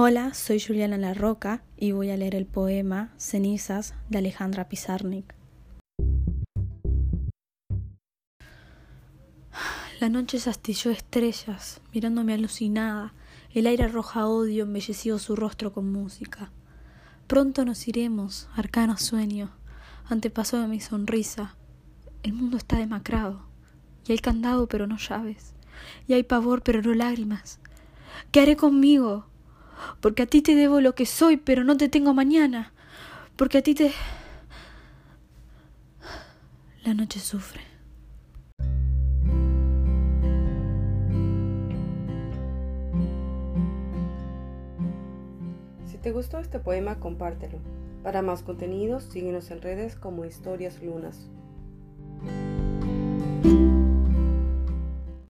Hola, soy Juliana La Roca y voy a leer el poema Cenizas de Alejandra Pizarnik. La noche se astilló estrellas, mirándome alucinada. El aire arroja odio, embellecido su rostro con música. Pronto nos iremos, arcano sueño, antepaso de mi sonrisa. El mundo está demacrado, y hay candado pero no llaves, y hay pavor pero no lágrimas. ¿Qué haré conmigo? Porque a ti te debo lo que soy, pero no te tengo mañana, porque a ti te... La noche sufre. Si te gustó este poema, compártelo. Para más contenidos, síguenos en redes como Historias Lunas.